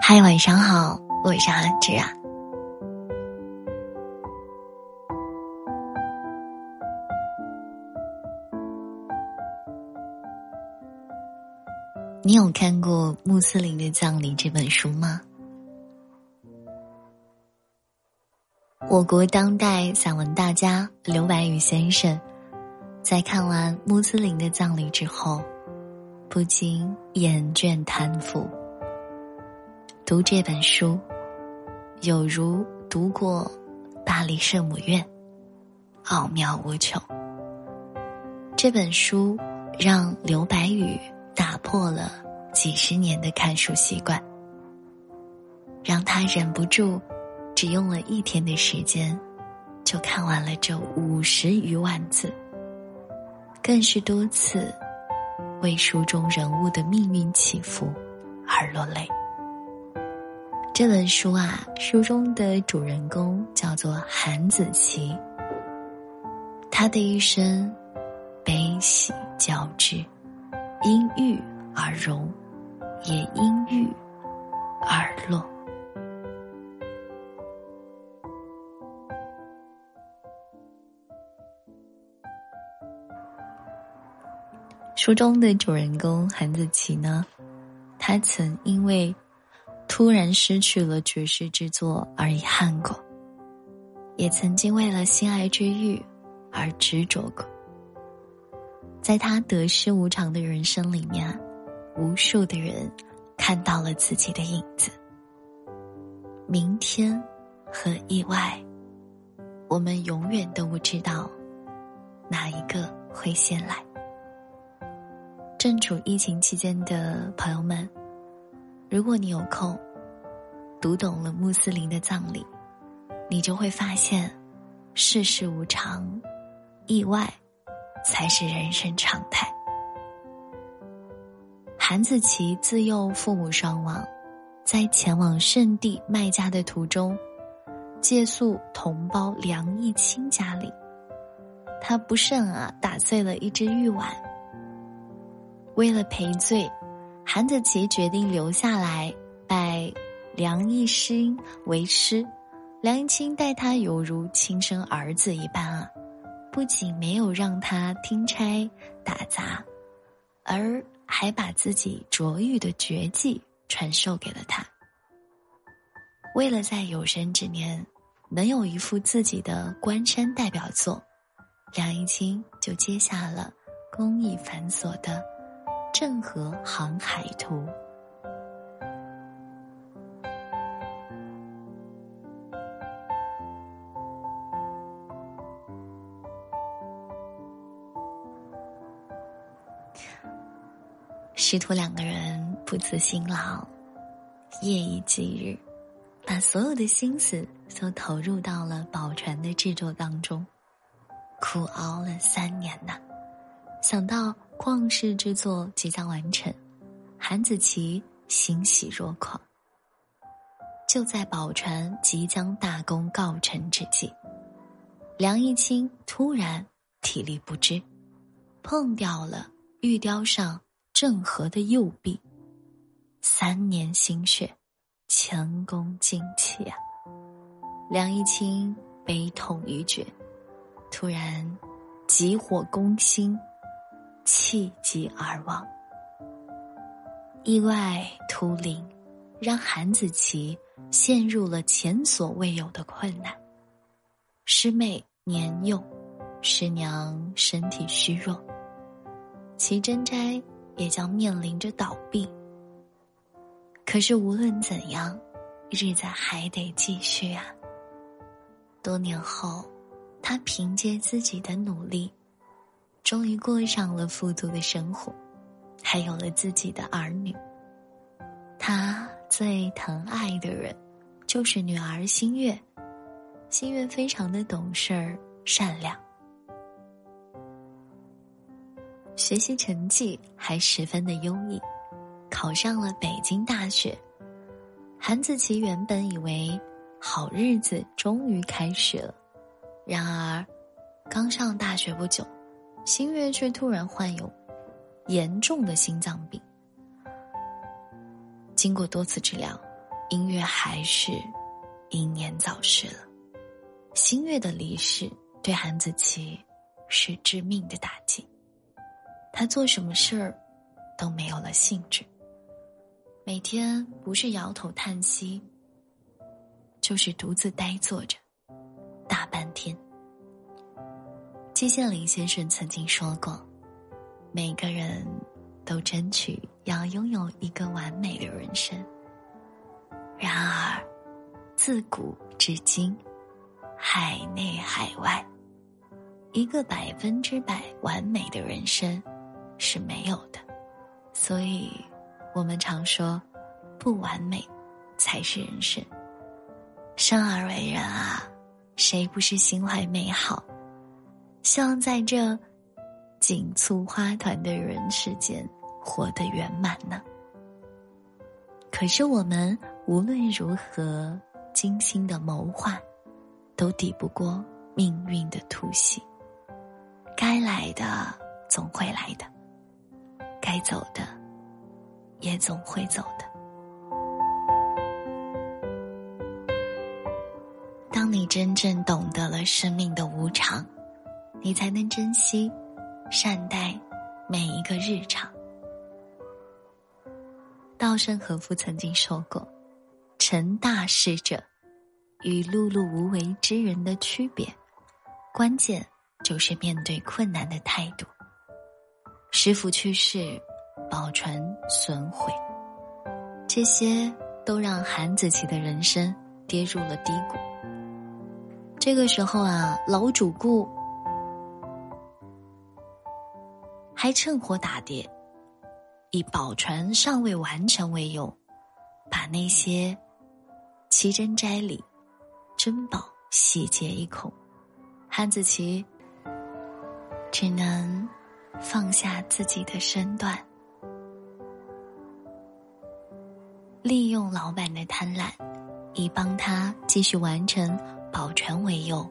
嗨，晚上好，我是阿志啊。你有看过《穆斯林的葬礼》这本书吗？我国当代散文大家刘白羽先生，在看完《穆斯林的葬礼》之后，不禁厌倦贪腐。读这本书，有如读过巴黎圣母院，奥妙无穷。这本书让刘白羽打破了几十年的看书习惯，让他忍不住。只用了一天的时间，就看完了这五十余万字，更是多次为书中人物的命运起伏而落泪。这本书啊，书中的主人公叫做韩子琪，他的一生悲喜交织，因郁而荣，也因郁而落。书中的主人公韩子琪呢，他曾因为突然失去了绝世之作而遗憾过，也曾经为了心爱之欲而执着过。在他得失无常的人生里面，无数的人看到了自己的影子。明天和意外，我们永远都不知道哪一个会先来。正处疫情期间的朋友们，如果你有空，读懂了穆斯林的葬礼，你就会发现，世事无常，意外，才是人生常态。韩子琪自幼父母双亡，在前往圣地麦加的途中，借宿同胞梁义清家里，他不慎啊打碎了一只玉碗。为了赔罪，韩子琪决定留下来拜梁义兴为师。梁一清待他犹如亲生儿子一般啊，不仅没有让他听差打杂，而还把自己卓越的绝技传授给了他。为了在有生之年能有一幅自己的关山代表作，梁一清就接下了工艺繁琐的。《郑和航海图》师徒两个人不辞辛劳，夜以继日，把所有的心思都投入到了宝船的制作当中，苦熬了三年呐。想到旷世之作即将完成，韩子琪欣喜若狂。就在宝船即将大功告成之际，梁一清突然体力不支，碰掉了玉雕上郑和的右臂。三年心血，前功尽弃啊！梁一清悲痛欲绝，突然急火攻心。气急而亡，意外突临，让韩子琪陷入了前所未有的困难。师妹年幼，师娘身体虚弱，齐真斋也将面临着倒闭。可是无论怎样，日子还得继续啊。多年后，他凭借自己的努力。终于过上了富足的生活，还有了自己的儿女。他最疼爱的人，就是女儿新月。新月非常的懂事儿、善良，学习成绩还十分的优异，考上了北京大学。韩子琪原本以为好日子终于开始了，然而刚上大学不久。新月却突然患有严重的心脏病，经过多次治疗，音乐还是英年早逝了。新月的离世对韩子琪是致命的打击，他做什么事儿都没有了兴致，每天不是摇头叹息，就是独自呆坐着，大半天。季羡林先生曾经说过：“每个人都争取要拥有一个完美的人生。然而，自古至今，海内海外，一个百分之百完美的人生是没有的。所以，我们常说，不完美才是人生。生而为人啊，谁不是心怀美好？”希望在这锦簇花团的人世间活得圆满呢。可是我们无论如何精心的谋划，都抵不过命运的突袭。该来的总会来的，该走的也总会走的。当你真正懂得了生命的无常。你才能珍惜、善待每一个日常。稻盛和夫曾经说过：“成大事者与碌碌无为之人的区别，关键就是面对困难的态度。”师傅去世，宝船损毁，这些都让韩子琪的人生跌入了低谷。这个时候啊，老主顾。还趁火打劫，以宝船尚未完成为由，把那些奇珍斋里、珍宝洗劫一空。汉子琪只能放下自己的身段，利用老板的贪婪，以帮他继续完成宝船为由，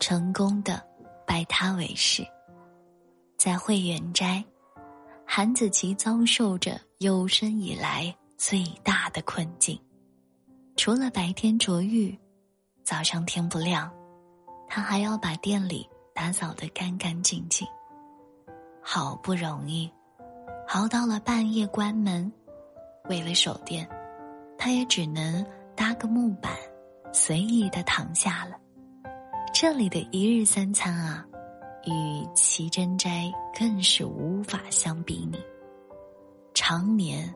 成功的拜他为师。在慧远斋，韩子琪遭受着有生以来最大的困境。除了白天着浴，早上天不亮，他还要把店里打扫得干干净净。好不容易，熬到了半夜关门，为了守店，他也只能搭个木板，随意的躺下了。这里的一日三餐啊。与齐珍斋更是无法相比拟，常年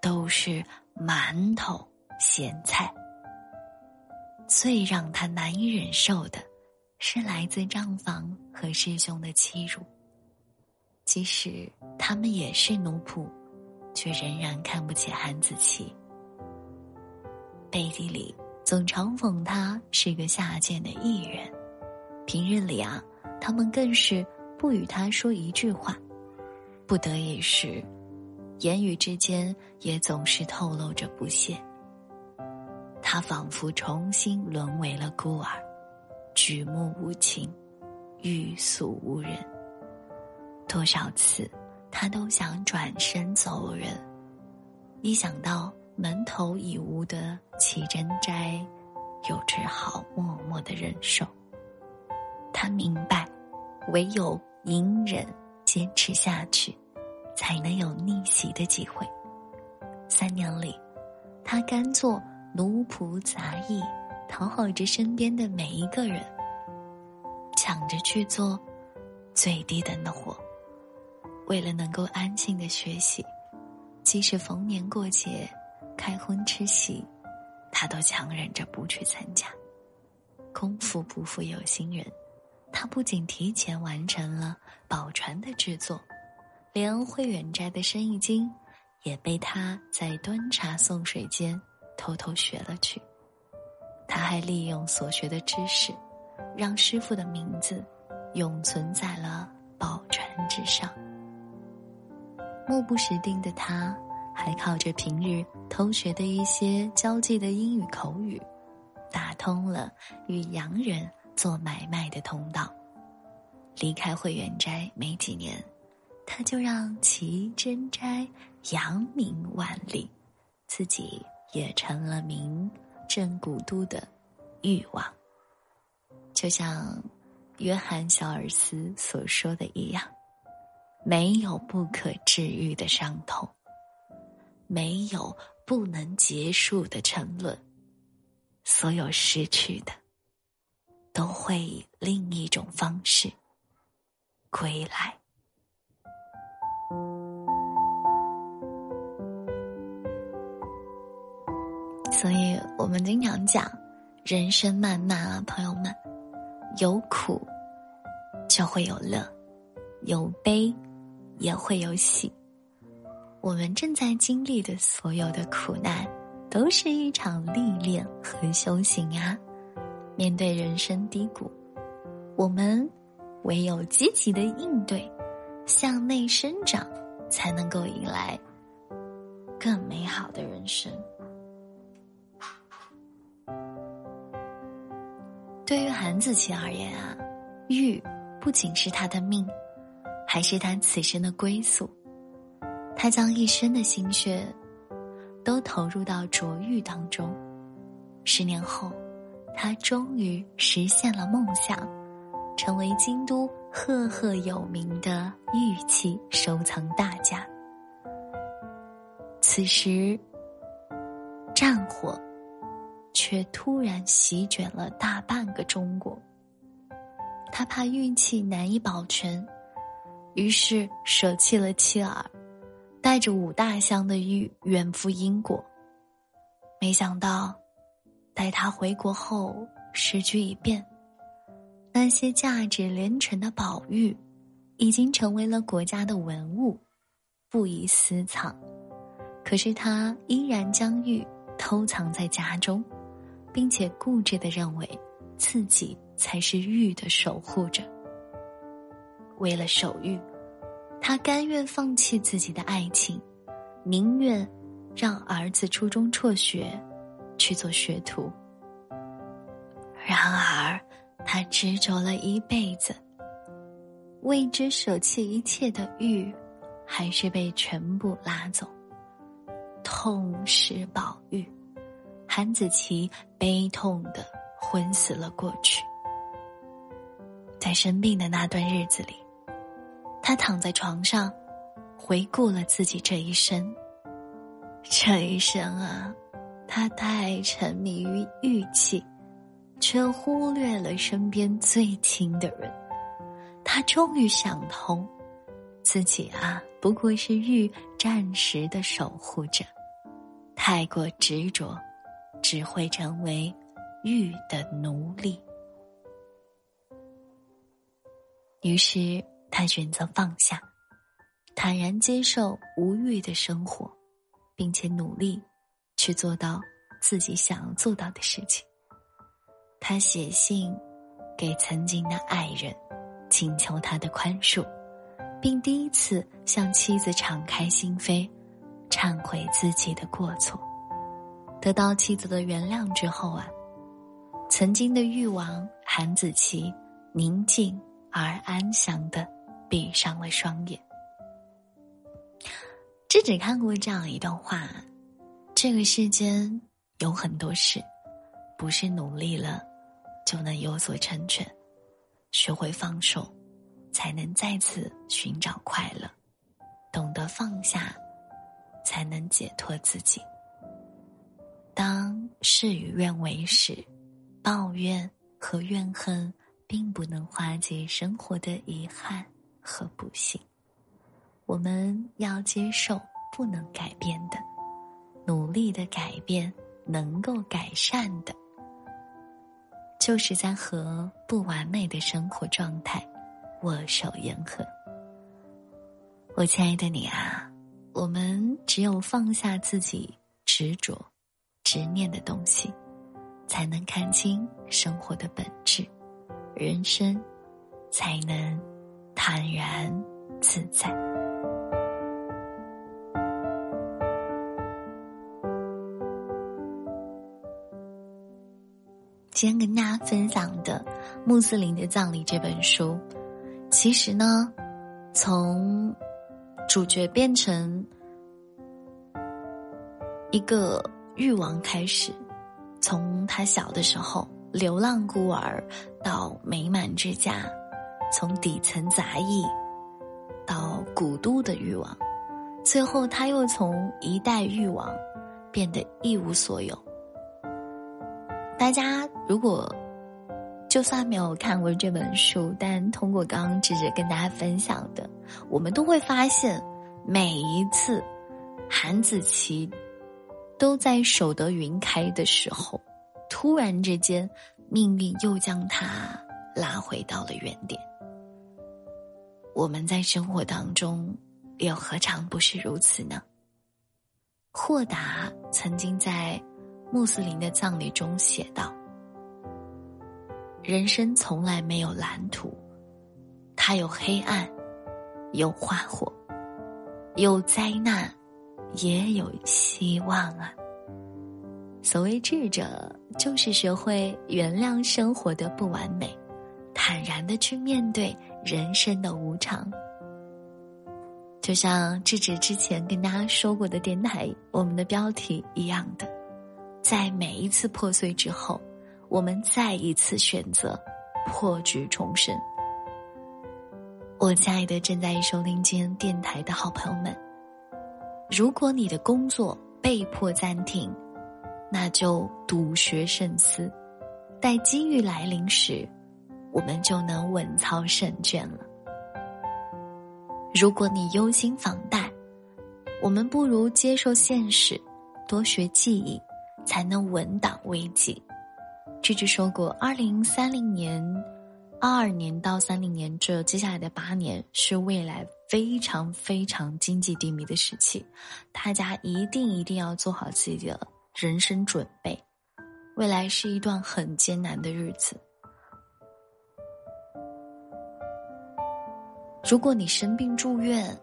都是馒头咸菜。最让他难以忍受的，是来自账房和师兄的欺辱。即使他们也是奴仆，却仍然看不起韩子琪，背地里总嘲讽他是个下贱的艺人。平日里啊，他们更是不与他说一句话，不得已时，言语之间也总是透露着不屑。他仿佛重新沦为了孤儿，举目无亲，欲诉无人。多少次，他都想转身走人，一想到门头已无的齐珍斋，又只好默默的忍受。他明白，唯有隐忍坚持下去，才能有逆袭的机会。三年里，他甘做奴仆杂役，讨好着身边的每一个人，抢着去做最低等的活。为了能够安静的学习，即使逢年过节、开荤吃席，他都强忍着不去参加。功夫不负有心人。他不仅提前完成了宝船的制作，连慧远斋的生意经也被他在端茶送水间偷偷学了去。他还利用所学的知识，让师傅的名字永存在了宝船之上。目不识丁的他，还靠着平日偷学的一些交际的英语口语，打通了与洋人。做买卖的通道，离开慧远斋没几年，他就让齐真斋扬名万里，自己也成了名震古都的欲望。就像约翰·肖尔斯所说的一样，没有不可治愈的伤痛，没有不能结束的沉沦，所有失去的，都会以另一种方式归来。所以我们经常讲，人生漫漫啊，朋友们，有苦就会有乐，有悲也会有喜。我们正在经历的所有的苦难，都是一场历练和修行啊。面对人生低谷，我们唯有积极的应对，向内生长，才能够迎来更美好的人生。对于韩子琪而言啊，玉不仅是他的命，还是他此生的归宿。他将一生的心血都投入到琢玉当中。十年后，他终于实现了梦想，成为京都赫赫有名的玉器收藏大家。此时，战火。却突然席卷了大半个中国。他怕玉器难以保全，于是舍弃了妻儿，带着五大箱的玉远赴英国。没想到，待他回国后，时局已变，那些价值连城的宝玉，已经成为了国家的文物，不宜私藏。可是他依然将玉偷藏在家中。并且固执的认为，自己才是玉的守护者。为了守玉，他甘愿放弃自己的爱情，宁愿让儿子初中辍学，去做学徒。然而，他执着了一辈子，为之舍弃一切的玉，还是被全部拉走，痛失宝玉。韩子琪悲痛的昏死了过去。在生病的那段日子里，他躺在床上，回顾了自己这一生。这一生啊，他太沉迷于玉器，却忽略了身边最亲的人。他终于想通，自己啊，不过是玉暂时的守护者，太过执着。只会成为玉的奴隶。于是他选择放下，坦然接受无欲的生活，并且努力去做到自己想要做到的事情。他写信给曾经的爱人，请求他的宽恕，并第一次向妻子敞开心扉，忏悔自己的过错。得到妻子的原谅之后啊，曾经的欲王韩子琪宁静而安详的闭上了双眼。这只看过这样一段话：这个世间有很多事，不是努力了就能有所成全，学会放手，才能再次寻找快乐；懂得放下，才能解脱自己。当事与愿违时，抱怨和怨恨并不能化解生活的遗憾和不幸。我们要接受不能改变的，努力的改变能够改善的，就是在和不完美的生活状态握手言和。我亲爱的你啊，我们只有放下自己执着。执念的东西，才能看清生活的本质，人生才能坦然自在。今天跟大家分享的《穆斯林的葬礼》这本书，其实呢，从主角变成一个。欲望开始，从他小的时候流浪孤儿到美满之家，从底层杂役到古都的欲望，最后他又从一代欲望变得一无所有。大家如果就算没有看过这本书，但通过刚刚智智跟大家分享的，我们都会发现，每一次韩子琪都在守得云开的时候，突然之间，命运又将他拉回到了原点。我们在生活当中，又何尝不是如此呢？霍达曾经在。穆斯林的葬礼中写道：“人生从来没有蓝图，它有黑暗，有花火，有灾难，也有希望啊。所谓智者，就是学会原谅生活的不完美，坦然的去面对人生的无常。就像智者之前跟大家说过的电台，我们的标题一样的。”在每一次破碎之后，我们再一次选择破局重生。我亲爱的正在收听间电台的好朋友们，如果你的工作被迫暂停，那就笃学慎思，待机遇来临时，我们就能稳操胜券了。如果你忧心房贷，我们不如接受现实，多学技艺。才能稳挡危机。句句说过，二零三零年、二二年到三零年这接下来的八年是未来非常非常经济低迷的时期，大家一定一定要做好自己的人生准备。未来是一段很艰难的日子。如果你生病住院，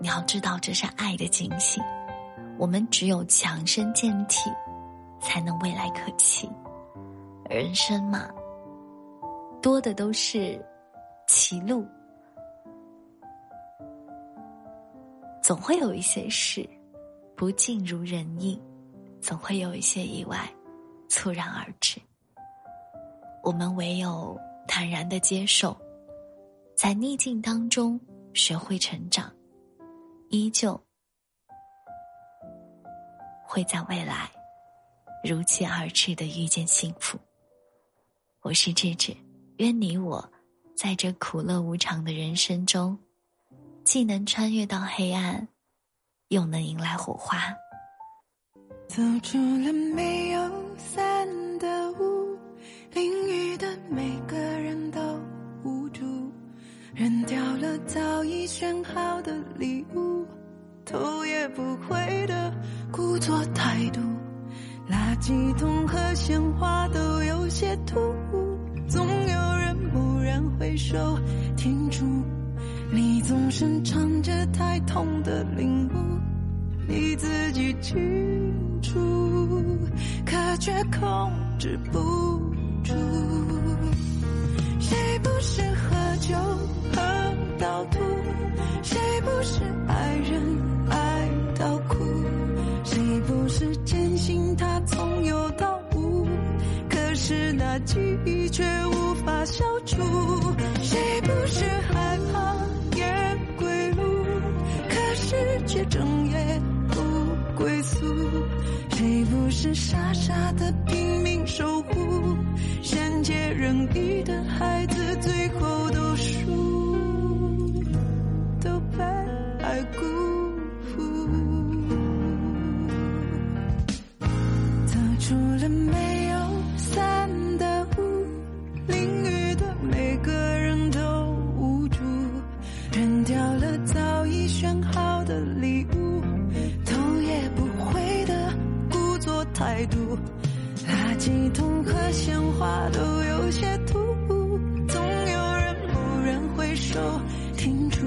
你要知道这是爱的惊喜。我们只有强身健体。才能未来可期。人生嘛，多的都是歧路，总会有一些事不尽如人意，总会有一些意外猝然而至。我们唯有坦然的接受，在逆境当中学会成长，依旧会在未来。如期而至的遇见幸福。我是智智，愿你我在这苦乐无常的人生中，既能穿越到黑暗，又能迎来火花。走出了没有伞的屋，淋雨的每个人都无助，扔掉了早已选好的礼物，头也不回的故作态度。垃圾桶和鲜花都有些突兀，总有人蓦然回首，停住。你总是唱着太痛的领悟，你自己清楚，可却控制不住。谁不是喝酒喝到吐？谁不是爱人是那记忆却无法消除。谁不是害怕夜归路？可是却整夜不归宿。谁不是傻傻的拼命守护？善解人意的孩子，最后话都有些突兀，总有人蓦然回首，停住。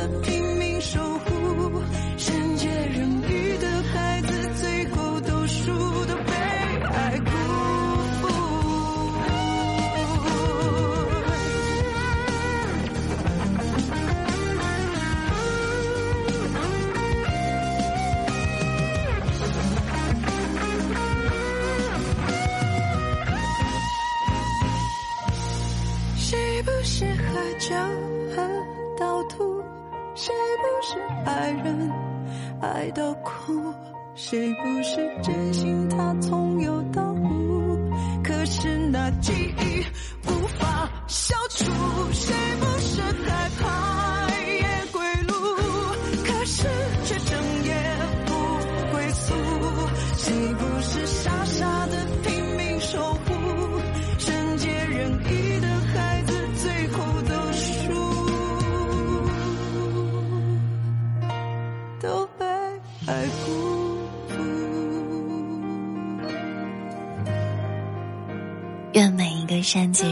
的拼山间。